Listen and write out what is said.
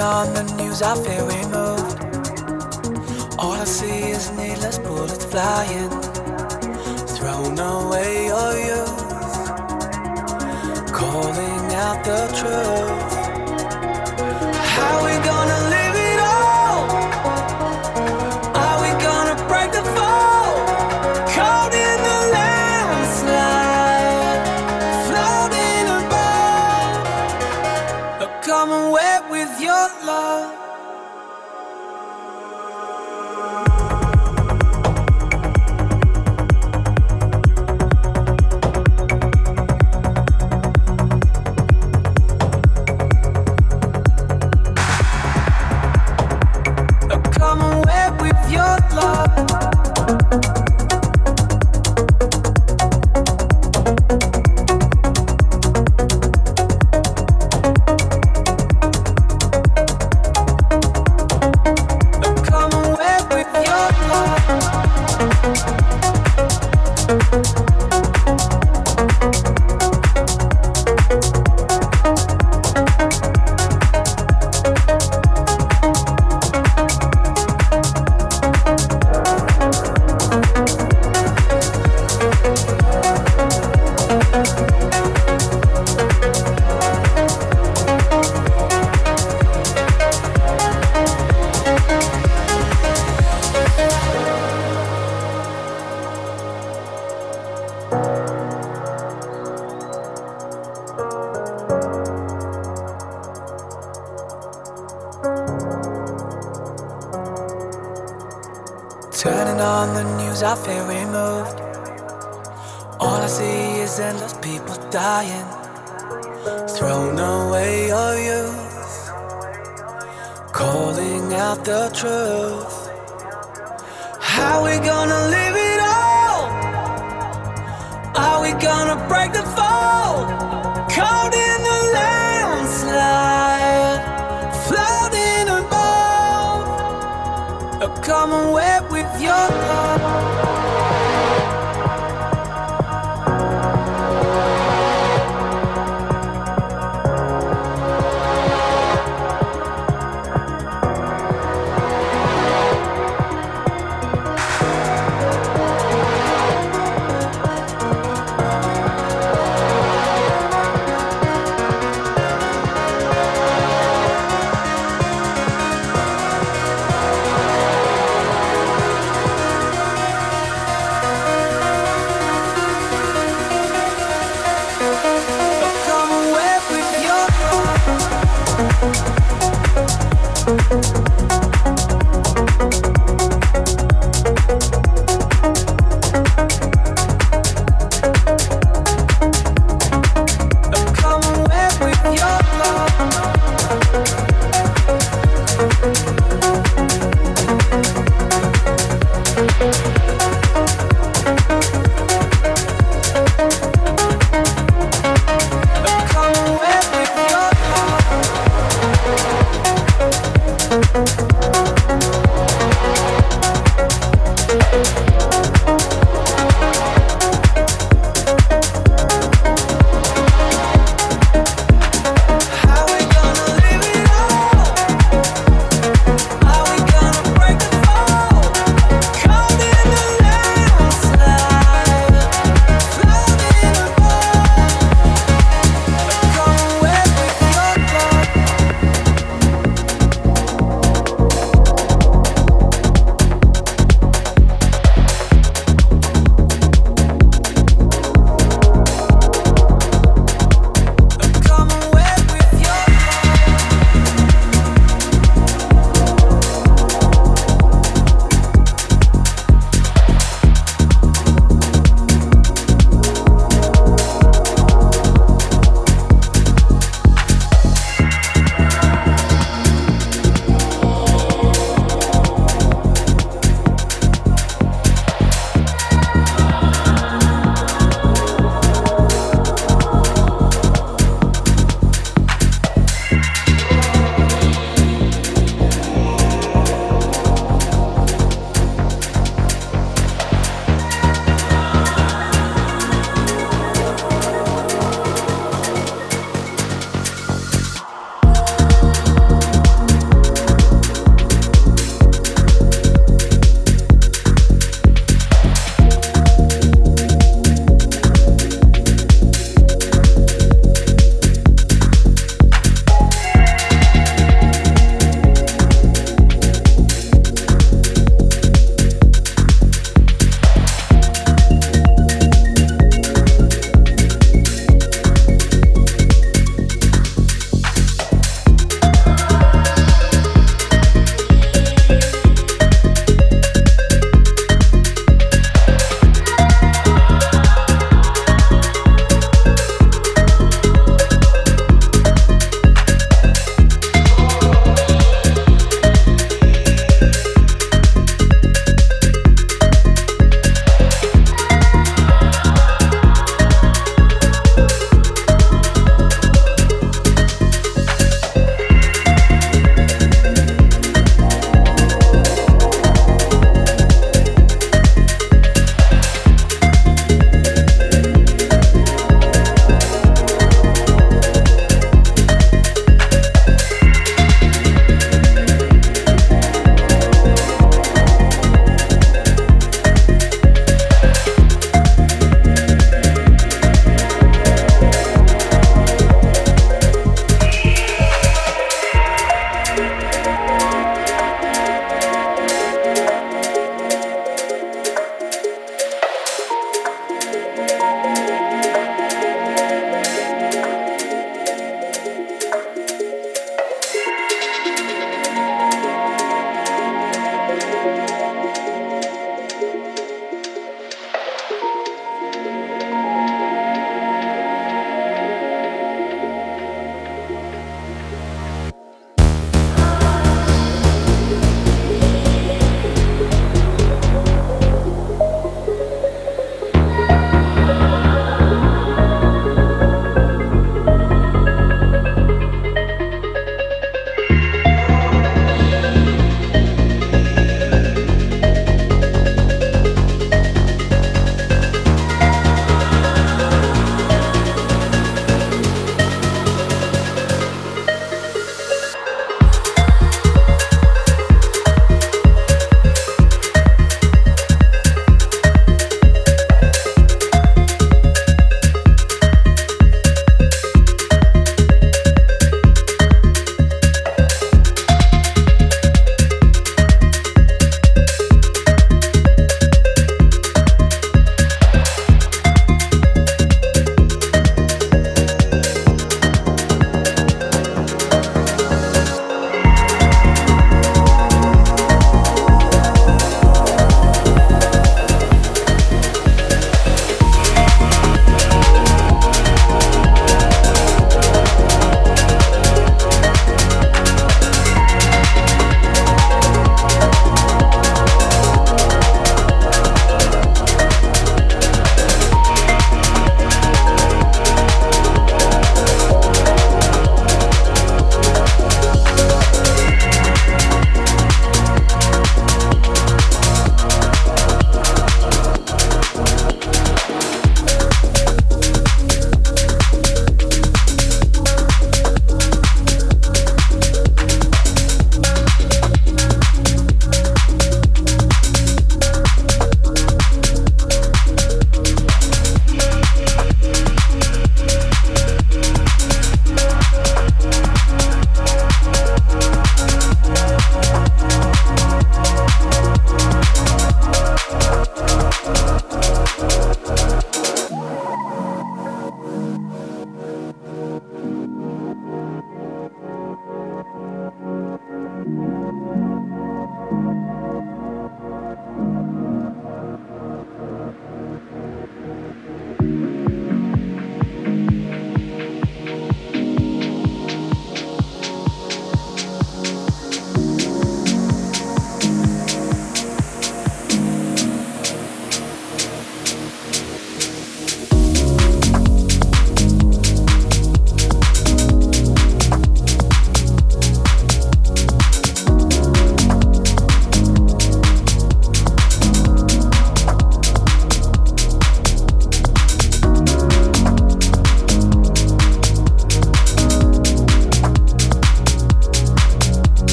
On the news, I feel removed. All I see is needless bullets flying. Thrown away your youth. Calling out the truth. How we gonna live Turning on the news, I feel removed. All I see is endless people dying. Thrown away your youth. Calling out the truth. How we gonna live it all? Are we gonna break the fall? Caught in the landslide, floating above. Come and wet